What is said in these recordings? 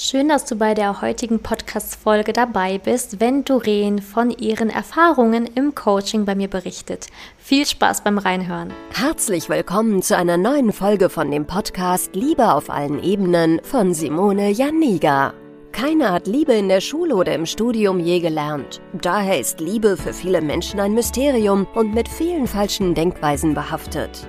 Schön, dass du bei der heutigen Podcast-Folge dabei bist, wenn Doreen von ihren Erfahrungen im Coaching bei mir berichtet. Viel Spaß beim Reinhören. Herzlich willkommen zu einer neuen Folge von dem Podcast Liebe auf allen Ebenen von Simone Janiga. Keiner hat Liebe in der Schule oder im Studium je gelernt. Daher ist Liebe für viele Menschen ein Mysterium und mit vielen falschen Denkweisen behaftet.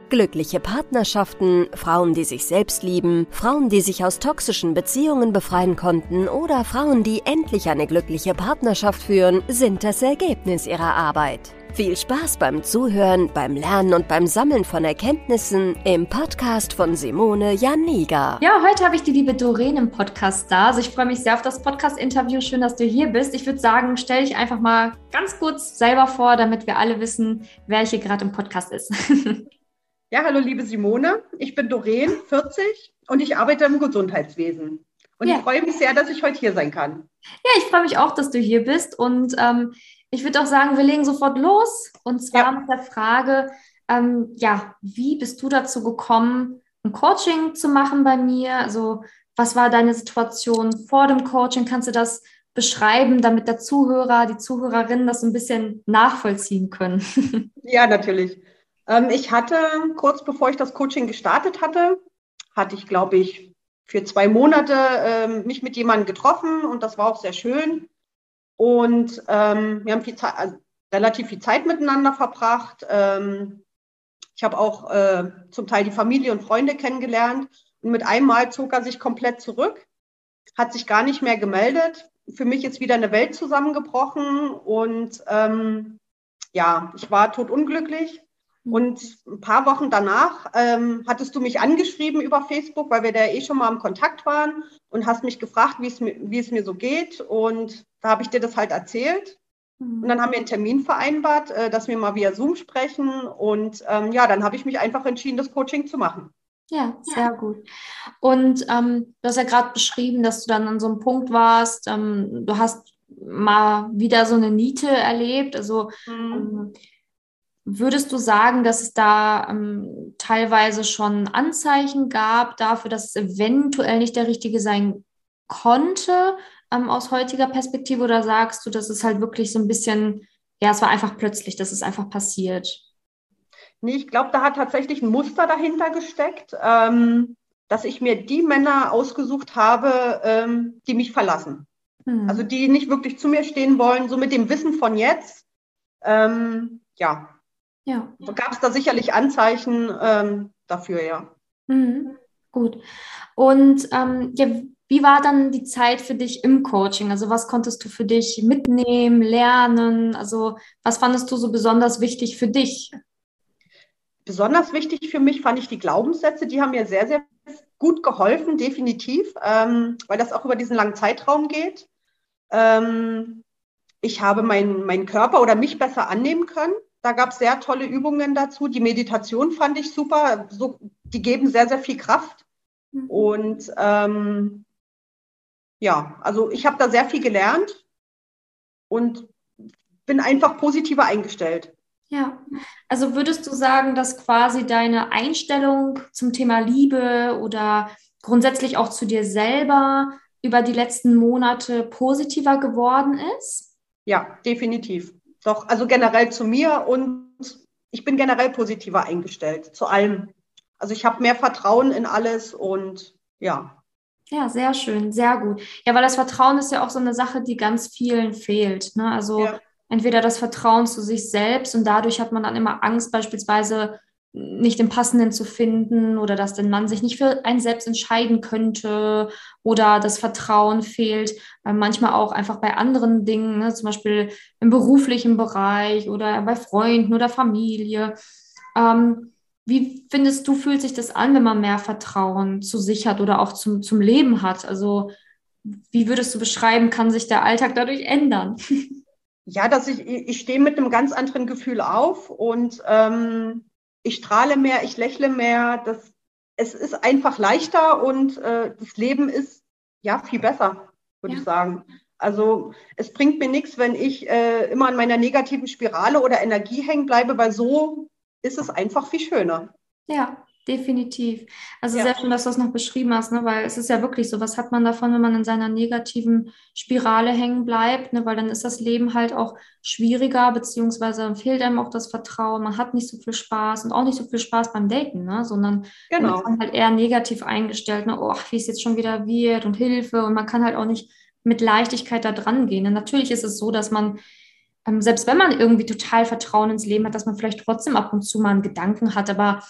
Glückliche Partnerschaften, Frauen, die sich selbst lieben, Frauen, die sich aus toxischen Beziehungen befreien konnten oder Frauen, die endlich eine glückliche Partnerschaft führen, sind das Ergebnis ihrer Arbeit. Viel Spaß beim Zuhören, beim Lernen und beim Sammeln von Erkenntnissen im Podcast von Simone Janiga. Ja, heute habe ich die liebe Doreen im Podcast da. Also ich freue mich sehr auf das Podcast-Interview. Schön, dass du hier bist. Ich würde sagen, stell dich einfach mal ganz kurz selber vor, damit wir alle wissen, wer hier gerade im Podcast ist. Ja, hallo liebe Simone. Ich bin Doreen, 40 und ich arbeite im Gesundheitswesen. Und ja. ich freue mich sehr, dass ich heute hier sein kann. Ja, ich freue mich auch, dass du hier bist. Und ähm, ich würde auch sagen, wir legen sofort los. Und zwar ja. mit der Frage, ähm, ja, wie bist du dazu gekommen, ein Coaching zu machen bei mir? Also, was war deine Situation vor dem Coaching? Kannst du das beschreiben, damit der Zuhörer, die Zuhörerinnen das ein bisschen nachvollziehen können? ja, natürlich. Ähm, ich hatte, kurz bevor ich das Coaching gestartet hatte, hatte ich, glaube ich, für zwei Monate ähm, mich mit jemandem getroffen und das war auch sehr schön. Und ähm, wir haben viel Zeit, also relativ viel Zeit miteinander verbracht. Ähm, ich habe auch äh, zum Teil die Familie und Freunde kennengelernt. Und mit einem Mal zog er sich komplett zurück, hat sich gar nicht mehr gemeldet. Für mich ist wieder eine Welt zusammengebrochen und ähm, ja, ich war totunglücklich. Und ein paar Wochen danach ähm, hattest du mich angeschrieben über Facebook, weil wir da eh schon mal im Kontakt waren und hast mich gefragt, wie es mir, wie es mir so geht. Und da habe ich dir das halt erzählt. Und dann haben wir einen Termin vereinbart, äh, dass wir mal via Zoom sprechen. Und ähm, ja, dann habe ich mich einfach entschieden, das Coaching zu machen. Ja, sehr ja. gut. Und ähm, du hast ja gerade beschrieben, dass du dann an so einem Punkt warst, ähm, du hast mal wieder so eine Niete erlebt. Also mhm. Würdest du sagen, dass es da ähm, teilweise schon Anzeichen gab dafür, dass es eventuell nicht der richtige sein konnte ähm, aus heutiger Perspektive? Oder sagst du, dass es halt wirklich so ein bisschen, ja, es war einfach plötzlich, dass es einfach passiert? Nee, ich glaube, da hat tatsächlich ein Muster dahinter gesteckt, ähm, dass ich mir die Männer ausgesucht habe, ähm, die mich verlassen. Hm. Also die nicht wirklich zu mir stehen wollen, so mit dem Wissen von jetzt. Ähm, ja, ja. Gab es da sicherlich Anzeichen ähm, dafür, ja. Mhm. Gut. Und ähm, ja, wie war dann die Zeit für dich im Coaching? Also was konntest du für dich mitnehmen, lernen? Also was fandest du so besonders wichtig für dich? Besonders wichtig für mich fand ich die Glaubenssätze. Die haben mir sehr, sehr gut geholfen, definitiv, ähm, weil das auch über diesen langen Zeitraum geht. Ähm, ich habe meinen mein Körper oder mich besser annehmen können. Da gab es sehr tolle Übungen dazu. Die Meditation fand ich super. So, die geben sehr, sehr viel Kraft. Mhm. Und ähm, ja, also ich habe da sehr viel gelernt und bin einfach positiver eingestellt. Ja, also würdest du sagen, dass quasi deine Einstellung zum Thema Liebe oder grundsätzlich auch zu dir selber über die letzten Monate positiver geworden ist? Ja, definitiv. Doch, also generell zu mir und ich bin generell positiver eingestellt zu allem. Also ich habe mehr Vertrauen in alles und ja. Ja, sehr schön, sehr gut. Ja, weil das Vertrauen ist ja auch so eine Sache, die ganz vielen fehlt. Ne? Also ja. entweder das Vertrauen zu sich selbst und dadurch hat man dann immer Angst, beispielsweise nicht den passenden zu finden oder dass der Mann sich nicht für einen selbst entscheiden könnte oder das Vertrauen fehlt, äh, manchmal auch einfach bei anderen Dingen, ne, zum Beispiel im beruflichen Bereich oder bei Freunden oder Familie. Ähm, wie findest du, fühlt sich das an, wenn man mehr Vertrauen zu sich hat oder auch zum, zum Leben hat? Also wie würdest du beschreiben, kann sich der Alltag dadurch ändern? ja, dass ich, ich stehe mit einem ganz anderen Gefühl auf und ähm, ich strahle mehr, ich lächle mehr. Das, es ist einfach leichter und äh, das Leben ist ja viel besser, würde ja. ich sagen. Also es bringt mir nichts, wenn ich äh, immer an meiner negativen Spirale oder Energie hängen bleibe, weil so ist es einfach viel schöner. Ja, definitiv. Also ja. sehr schön, dass du das noch beschrieben hast, ne? weil es ist ja wirklich so, was hat man davon, wenn man in seiner negativen Spirale hängen bleibt, ne? weil dann ist das Leben halt auch schwieriger, beziehungsweise fehlt einem auch das Vertrauen, man hat nicht so viel Spaß und auch nicht so viel Spaß beim Daten, ne? sondern genau. man ist halt eher negativ eingestellt, ne? oh, wie es jetzt schon wieder wird und Hilfe und man kann halt auch nicht mit Leichtigkeit da dran gehen. Und natürlich ist es so, dass man ähm, selbst wenn man irgendwie total Vertrauen ins Leben hat, dass man vielleicht trotzdem ab und zu mal einen Gedanken hat, aber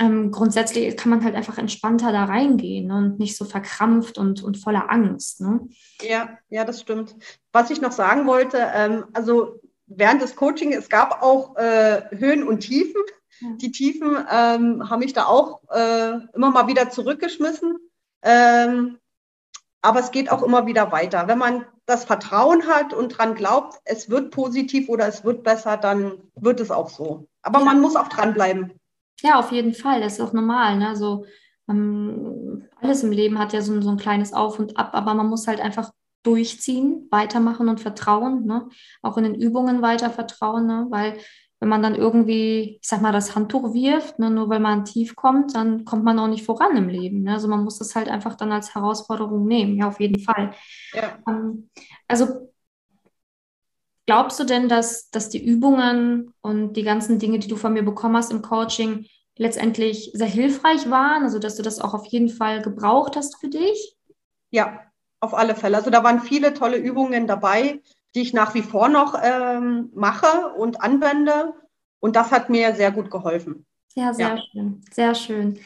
ähm, grundsätzlich kann man halt einfach entspannter da reingehen und nicht so verkrampft und, und voller Angst. Ne? Ja, ja, das stimmt. Was ich noch sagen wollte, ähm, also während des Coachings, es gab auch äh, Höhen und Tiefen. Ja. Die Tiefen ähm, haben mich da auch äh, immer mal wieder zurückgeschmissen. Ähm, aber es geht auch immer wieder weiter. Wenn man das Vertrauen hat und dran glaubt, es wird positiv oder es wird besser, dann wird es auch so. Aber ja. man muss auch dranbleiben. Ja, auf jeden Fall. Das ist auch normal. Ne? Also, ähm, alles im Leben hat ja so, so ein kleines Auf und Ab, aber man muss halt einfach durchziehen, weitermachen und vertrauen. Ne? Auch in den Übungen weiter vertrauen, ne? weil wenn man dann irgendwie, ich sag mal, das Handtuch wirft, ne, nur weil man tief kommt, dann kommt man auch nicht voran im Leben. Ne? Also man muss das halt einfach dann als Herausforderung nehmen, ja, auf jeden Fall. Ja. Ähm, also glaubst du denn, dass, dass die Übungen und die ganzen Dinge, die du von mir bekommen hast im Coaching, letztendlich sehr hilfreich waren? Also dass du das auch auf jeden Fall gebraucht hast für dich? Ja, auf alle Fälle. Also da waren viele tolle Übungen dabei, die ich nach wie vor noch ähm, mache und anwende. Und das hat mir sehr gut geholfen. Ja, sehr ja. schön, sehr schön.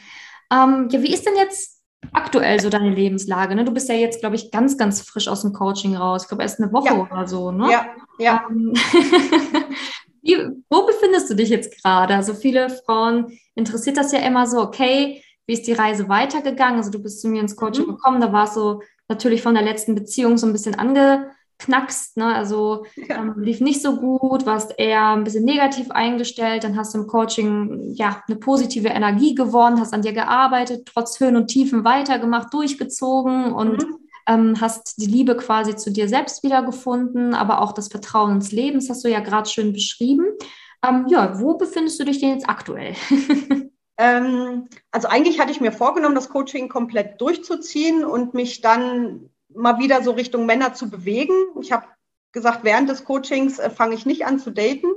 Ähm, ja, wie ist denn jetzt aktuell so deine Lebenslage? Ne? Du bist ja jetzt, glaube ich, ganz, ganz frisch aus dem Coaching raus. Ich glaube, erst eine Woche ja. oder so. Ne? Ja, ja. Ähm, wie, wo befindest du dich jetzt gerade? Also viele Frauen interessiert das ja immer so, okay, wie ist die Reise weitergegangen? Also du bist zu mir ins Coaching mhm. gekommen, da war es so natürlich von der letzten Beziehung so ein bisschen ange knackst, ne? also ja. ähm, lief nicht so gut, warst eher ein bisschen negativ eingestellt, dann hast du im Coaching ja eine positive Energie gewonnen, hast an dir gearbeitet, trotz Höhen und Tiefen weitergemacht, durchgezogen und mhm. ähm, hast die Liebe quasi zu dir selbst wiedergefunden, aber auch das Vertrauen ins Leben, das hast du ja gerade schön beschrieben. Ähm, ja, wo befindest du dich denn jetzt aktuell? Ähm, also eigentlich hatte ich mir vorgenommen, das Coaching komplett durchzuziehen und mich dann mal wieder so Richtung Männer zu bewegen. Ich habe gesagt, während des Coachings äh, fange ich nicht an zu daten.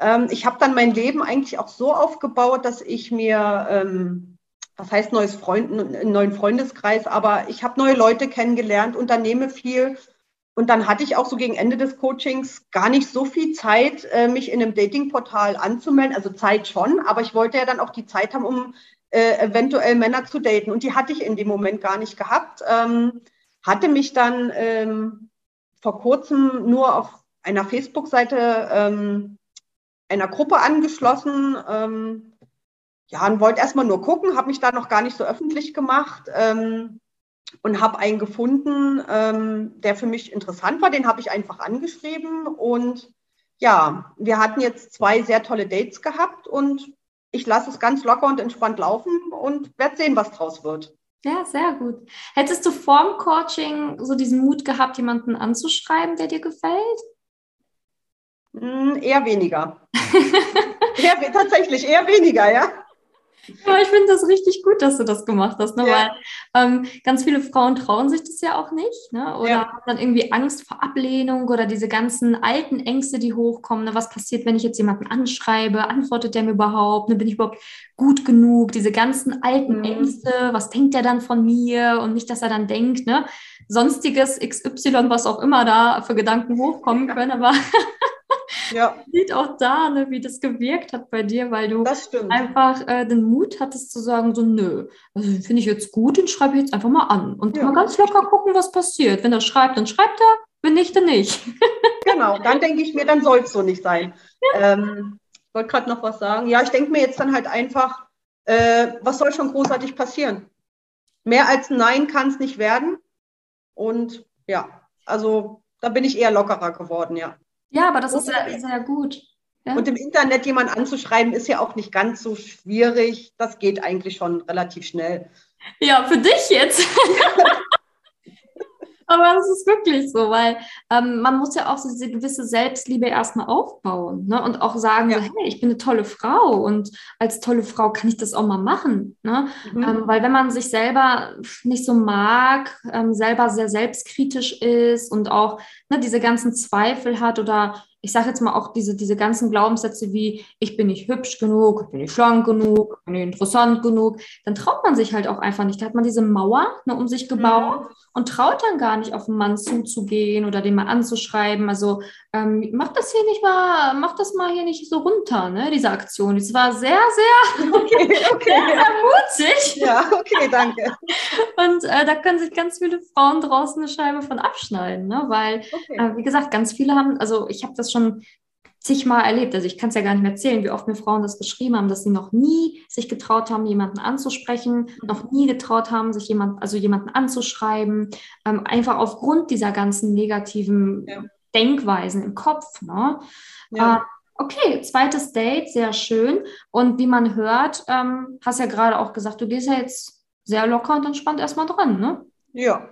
Ähm, ich habe dann mein Leben eigentlich auch so aufgebaut, dass ich mir, ähm, was heißt neues Freund, einen neuen Freundeskreis, aber ich habe neue Leute kennengelernt, unternehme viel. Und dann hatte ich auch so gegen Ende des Coachings gar nicht so viel Zeit, äh, mich in einem Datingportal anzumelden. Also Zeit schon, aber ich wollte ja dann auch die Zeit haben, um äh, eventuell Männer zu daten. Und die hatte ich in dem Moment gar nicht gehabt. Ähm, hatte mich dann ähm, vor kurzem nur auf einer Facebook-Seite ähm, einer Gruppe angeschlossen. Ähm, ja, und wollte erstmal nur gucken, habe mich da noch gar nicht so öffentlich gemacht ähm, und habe einen gefunden, ähm, der für mich interessant war. Den habe ich einfach angeschrieben und ja, wir hatten jetzt zwei sehr tolle Dates gehabt und ich lasse es ganz locker und entspannt laufen und werde sehen, was draus wird. Ja, sehr gut. Hättest du vorm Coaching so diesen Mut gehabt, jemanden anzuschreiben, der dir gefällt? Hm, eher weniger. eher, tatsächlich eher weniger, ja. Ja, ich finde das richtig gut, dass du das gemacht hast, ne? Ja. weil ähm, ganz viele Frauen trauen sich das ja auch nicht ne? oder ja. haben dann irgendwie Angst vor Ablehnung oder diese ganzen alten Ängste, die hochkommen. Ne? Was passiert, wenn ich jetzt jemanden anschreibe? Antwortet der mir überhaupt? Ne? Bin ich überhaupt gut genug? Diese ganzen alten mhm. Ängste, was denkt der dann von mir? Und nicht, dass er dann denkt, ne? sonstiges XY, was auch immer da für Gedanken hochkommen können, aber ja. sieht auch da, ne, wie das gewirkt hat bei dir, weil du einfach äh, den Mut hattest zu sagen, so nö, also finde ich jetzt gut, den schreibe ich jetzt einfach mal an und ja. mal ganz locker gucken, was passiert. Wenn er schreibt, dann schreibt er, wenn nicht, dann nicht. genau, dann denke ich mir, dann soll es so nicht sein. Ja. Ähm, ich wollte gerade noch was sagen. Ja, ich denke mir jetzt dann halt einfach, äh, was soll schon großartig passieren? Mehr als Nein kann es nicht werden. Und ja, also da bin ich eher lockerer geworden, ja. Ja, aber das ist sehr, sehr gut. Ja. Und im Internet jemanden anzuschreiben, ist ja auch nicht ganz so schwierig. Das geht eigentlich schon relativ schnell. Ja, für dich jetzt. Aber das ist wirklich so, weil ähm, man muss ja auch so diese gewisse Selbstliebe erstmal aufbauen ne? und auch sagen, ja. so, hey, ich bin eine tolle Frau und als tolle Frau kann ich das auch mal machen. Ne? Mhm. Ähm, weil wenn man sich selber nicht so mag, ähm, selber sehr selbstkritisch ist und auch ne, diese ganzen Zweifel hat oder ich sage jetzt mal auch diese, diese ganzen Glaubenssätze wie, ich bin nicht hübsch genug, ich bin nicht schlank genug, ich bin nicht interessant genug, dann traut man sich halt auch einfach nicht. Da hat man diese Mauer ne, um sich gebaut mhm. und traut dann gar nicht auf einen Mann zuzugehen oder den mal anzuschreiben. Also ähm, mach das hier nicht mal, mach das mal hier nicht so runter, ne, diese Aktion. Das war sehr, sehr, okay, okay, sehr, sehr mutig. Ja, okay, danke. Und äh, da können sich ganz viele Frauen draußen eine Scheibe von abschneiden, ne? weil, okay. äh, wie gesagt, ganz viele haben, also ich habe das schon zigmal erlebt. Also ich kann es ja gar nicht mehr erzählen, wie oft mir Frauen das geschrieben haben, dass sie noch nie sich getraut haben, jemanden anzusprechen, noch nie getraut haben, sich jemand, also jemanden anzuschreiben, ähm, einfach aufgrund dieser ganzen negativen ja. Denkweisen im Kopf. Ne? Ja. Äh, okay, zweites Date, sehr schön. Und wie man hört, ähm, hast ja gerade auch gesagt, du gehst ja jetzt sehr locker und entspannt erstmal dran, ne? Ja.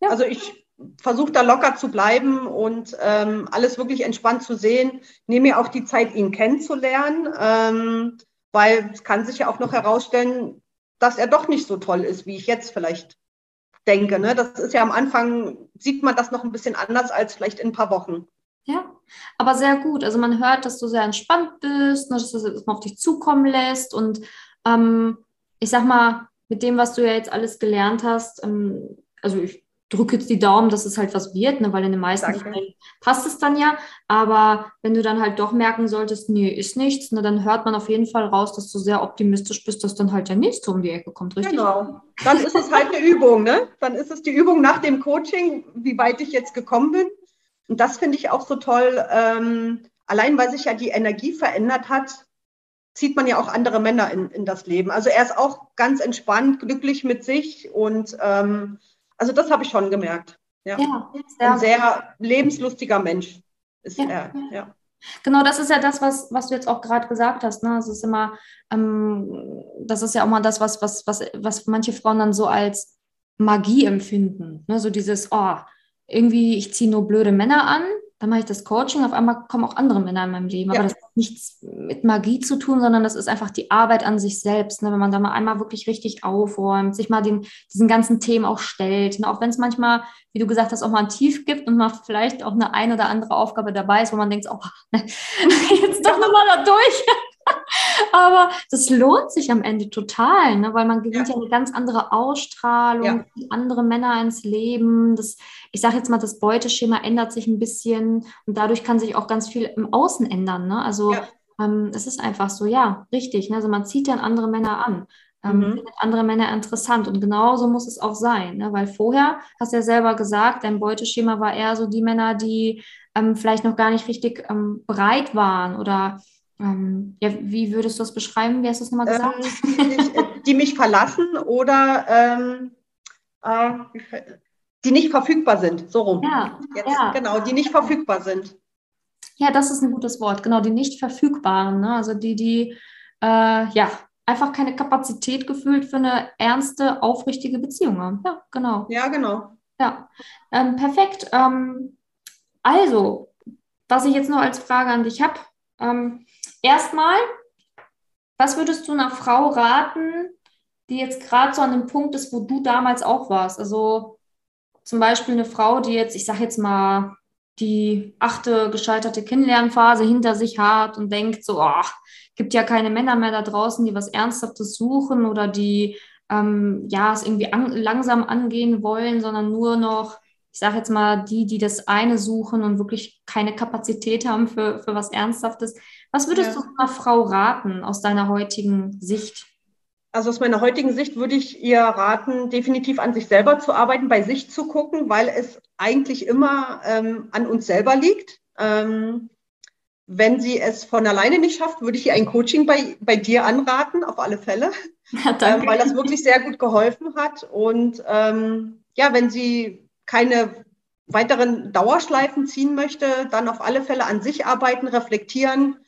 ja. Also ich versuche da locker zu bleiben und ähm, alles wirklich entspannt zu sehen. Nehme mir auch die Zeit, ihn kennenzulernen, ähm, weil es kann sich ja auch noch herausstellen, dass er doch nicht so toll ist, wie ich jetzt vielleicht denke. Ne? Das ist ja am Anfang, sieht man das noch ein bisschen anders als vielleicht in ein paar Wochen. Ja, aber sehr gut. Also man hört, dass du sehr entspannt bist, ne, dass du es auf dich zukommen lässt. Und ähm, ich sag mal, mit dem, was du ja jetzt alles gelernt hast, ähm, also ich drücke jetzt die Daumen, dass es halt was wird, ne, weil in den meisten Danke. Fällen passt es dann ja. Aber wenn du dann halt doch merken solltest, nee, ist nichts, ne, dann hört man auf jeden Fall raus, dass du sehr optimistisch bist, dass dann halt der nächste um die Ecke kommt, richtig? Genau. Dann ist es halt eine Übung, ne? Dann ist es die Übung nach dem Coaching, wie weit ich jetzt gekommen bin. Und das finde ich auch so toll. Ähm, allein weil sich ja die Energie verändert hat, zieht man ja auch andere Männer in, in das Leben. Also er ist auch ganz entspannt, glücklich mit sich und ähm, also das habe ich schon gemerkt. Ja. ja sehr Ein sehr lebenslustiger Mensch ist ja. er. Ja. Genau, das ist ja das, was, was du jetzt auch gerade gesagt hast. Ne? Es ist immer, ähm, das ist ja auch mal das, was, was, was, was manche Frauen dann so als Magie empfinden. Ne? So dieses, oh, irgendwie, ich ziehe nur blöde Männer an, dann mache ich das Coaching, auf einmal kommen auch andere Männer in meinem Leben. Ja. Aber das hat nichts mit Magie zu tun, sondern das ist einfach die Arbeit an sich selbst. Ne? Wenn man da mal einmal wirklich richtig aufräumt, sich mal den, diesen ganzen Themen auch stellt. Ne? Auch wenn es manchmal, wie du gesagt hast, auch mal ein Tief gibt und mal vielleicht auch eine ein oder andere Aufgabe dabei ist, wo man denkt, oh, ne, jetzt doch nochmal da durch. Aber das lohnt sich am Ende total, ne? weil man gewinnt ja. ja eine ganz andere Ausstrahlung, ja. andere Männer ins Leben. Das, ich sage jetzt mal, das Beuteschema ändert sich ein bisschen und dadurch kann sich auch ganz viel im Außen ändern. Ne? Also ja. ähm, es ist einfach so, ja, richtig. Ne? Also man zieht dann andere Männer an. Ähm, mhm. andere Männer interessant und genauso muss es auch sein, ne? weil vorher, hast du ja selber gesagt, dein Beuteschema war eher so die Männer, die ähm, vielleicht noch gar nicht richtig ähm, bereit waren oder ähm, ja, wie würdest du das beschreiben? Wie hast du es nochmal gesagt? Ähm, die, mich verlassen oder ähm, äh, die nicht verfügbar sind. So rum. Ja, Jetzt, ja. Genau, die nicht verfügbar sind. Ja, das ist ein gutes Wort. Genau, die nicht verfügbaren. Ne? Also die, die äh, ja einfach keine Kapazität gefühlt für eine ernste, aufrichtige Beziehung haben. Ja, genau. Ja, genau. Ja, ähm, perfekt. Ähm, also, was ich jetzt noch als Frage an dich habe, ähm, erstmal, was würdest du einer Frau raten, die jetzt gerade so an dem Punkt ist, wo du damals auch warst? Also zum Beispiel eine Frau, die jetzt, ich sage jetzt mal, die achte gescheiterte Kennenlernphase hinter sich hat und denkt so, oh, gibt ja keine Männer mehr da draußen, die was Ernsthaftes suchen oder die ähm, ja es irgendwie an, langsam angehen wollen, sondern nur noch ich sage jetzt mal, die, die das eine suchen und wirklich keine Kapazität haben für, für was Ernsthaftes. Was würdest ja. du einer Frau raten aus deiner heutigen Sicht? Also aus meiner heutigen Sicht würde ich ihr raten, definitiv an sich selber zu arbeiten, bei sich zu gucken, weil es eigentlich immer ähm, an uns selber liegt. Ähm, wenn sie es von alleine nicht schafft, würde ich ihr ein Coaching bei, bei dir anraten, auf alle Fälle, ja, ähm, weil das wirklich sehr gut geholfen hat. Und ähm, ja, wenn sie keine weiteren Dauerschleifen ziehen möchte, dann auf alle Fälle an sich arbeiten, reflektieren,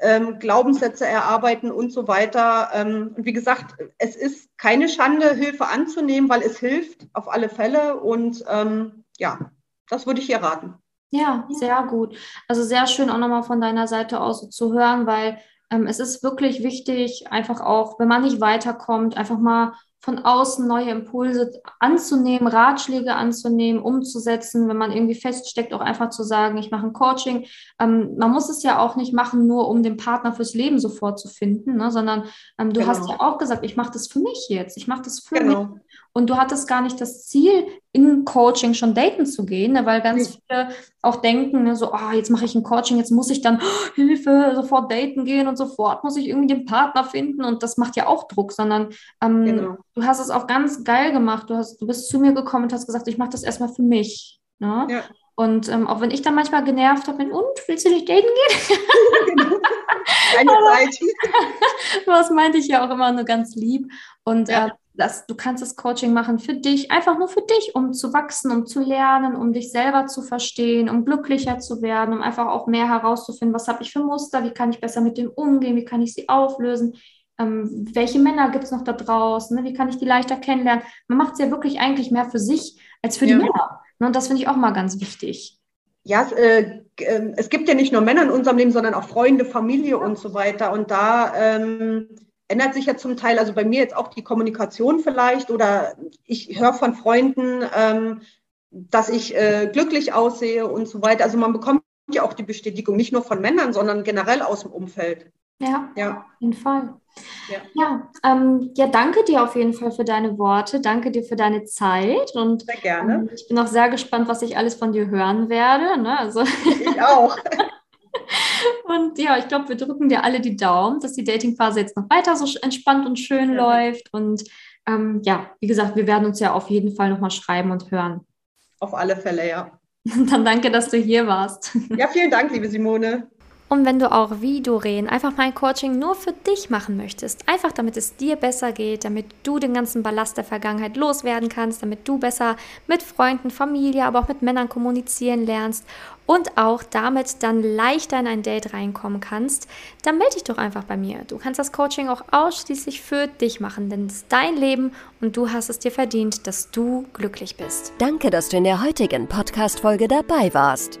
ähm, Glaubenssätze erarbeiten und so weiter. Ähm, und wie gesagt, es ist keine Schande, Hilfe anzunehmen, weil es hilft auf alle Fälle. Und ähm, ja, das würde ich hier raten. Ja, sehr gut. Also sehr schön auch nochmal von deiner Seite aus so zu hören, weil ähm, es ist wirklich wichtig, einfach auch, wenn man nicht weiterkommt, einfach mal von außen neue Impulse anzunehmen, Ratschläge anzunehmen, umzusetzen, wenn man irgendwie feststeckt, auch einfach zu sagen, ich mache ein Coaching. Ähm, man muss es ja auch nicht machen, nur um den Partner fürs Leben sofort zu finden, ne, sondern ähm, du genau. hast ja auch gesagt, ich mache das für mich jetzt, ich mache das für genau. mich. Und du hattest gar nicht das Ziel, in Coaching schon daten zu gehen, ne, weil ganz mhm. viele auch denken, ne, so, oh, jetzt mache ich ein Coaching, jetzt muss ich dann oh, Hilfe, sofort daten gehen und sofort muss ich irgendwie den Partner finden und das macht ja auch Druck, sondern ähm, genau du hast es auch ganz geil gemacht. Du, hast, du bist zu mir gekommen und hast gesagt, ich mache das erstmal für mich. Ne? Ja. Und ähm, auch wenn ich dann manchmal genervt habe, und willst du nicht daten gehen? Keine Zeit. das meinte ich ja auch immer nur ganz lieb. Und ja. äh, das, du kannst das Coaching machen für dich, einfach nur für dich, um zu wachsen, um zu lernen, um dich selber zu verstehen, um glücklicher zu werden, um einfach auch mehr herauszufinden, was habe ich für Muster, wie kann ich besser mit dem umgehen, wie kann ich sie auflösen, ähm, welche Männer gibt es noch da draußen, ne? wie kann ich die leichter kennenlernen. Man macht es ja wirklich eigentlich mehr für sich als für ja. die Männer. Ne? Und das finde ich auch mal ganz wichtig. Ja, es, äh, äh, es, gibt ja nicht nur Männer in unserem Leben, sondern auch Freunde, Familie und so weiter. Und da ähm, ändert sich ja zum Teil, also bei mir jetzt auch die Kommunikation vielleicht oder ich höre von Freunden, ähm, dass ich äh, glücklich aussehe und so weiter. Also man bekommt ja auch die Bestätigung nicht nur von Männern, sondern generell aus dem Umfeld. Ja, ja. auf jeden Fall. Ja, ja, ähm, ja, danke dir auf jeden Fall für deine Worte. Danke dir für deine Zeit. Und sehr gerne. Ähm, ich bin auch sehr gespannt, was ich alles von dir hören werde. Ne? Also ich auch. und ja, ich glaube, wir drücken dir alle die Daumen, dass die Datingphase jetzt noch weiter so entspannt und schön ja. läuft. Und ähm, ja, wie gesagt, wir werden uns ja auf jeden Fall nochmal schreiben und hören. Auf alle Fälle, ja. Dann danke, dass du hier warst. Ja, vielen Dank, liebe Simone. Und wenn du auch wie Doreen einfach mein Coaching nur für dich machen möchtest, einfach damit es dir besser geht, damit du den ganzen Ballast der Vergangenheit loswerden kannst, damit du besser mit Freunden, Familie, aber auch mit Männern kommunizieren lernst und auch damit dann leichter in ein Date reinkommen kannst, dann melde dich doch einfach bei mir. Du kannst das Coaching auch ausschließlich für dich machen, denn es ist dein Leben und du hast es dir verdient, dass du glücklich bist. Danke, dass du in der heutigen Podcast-Folge dabei warst.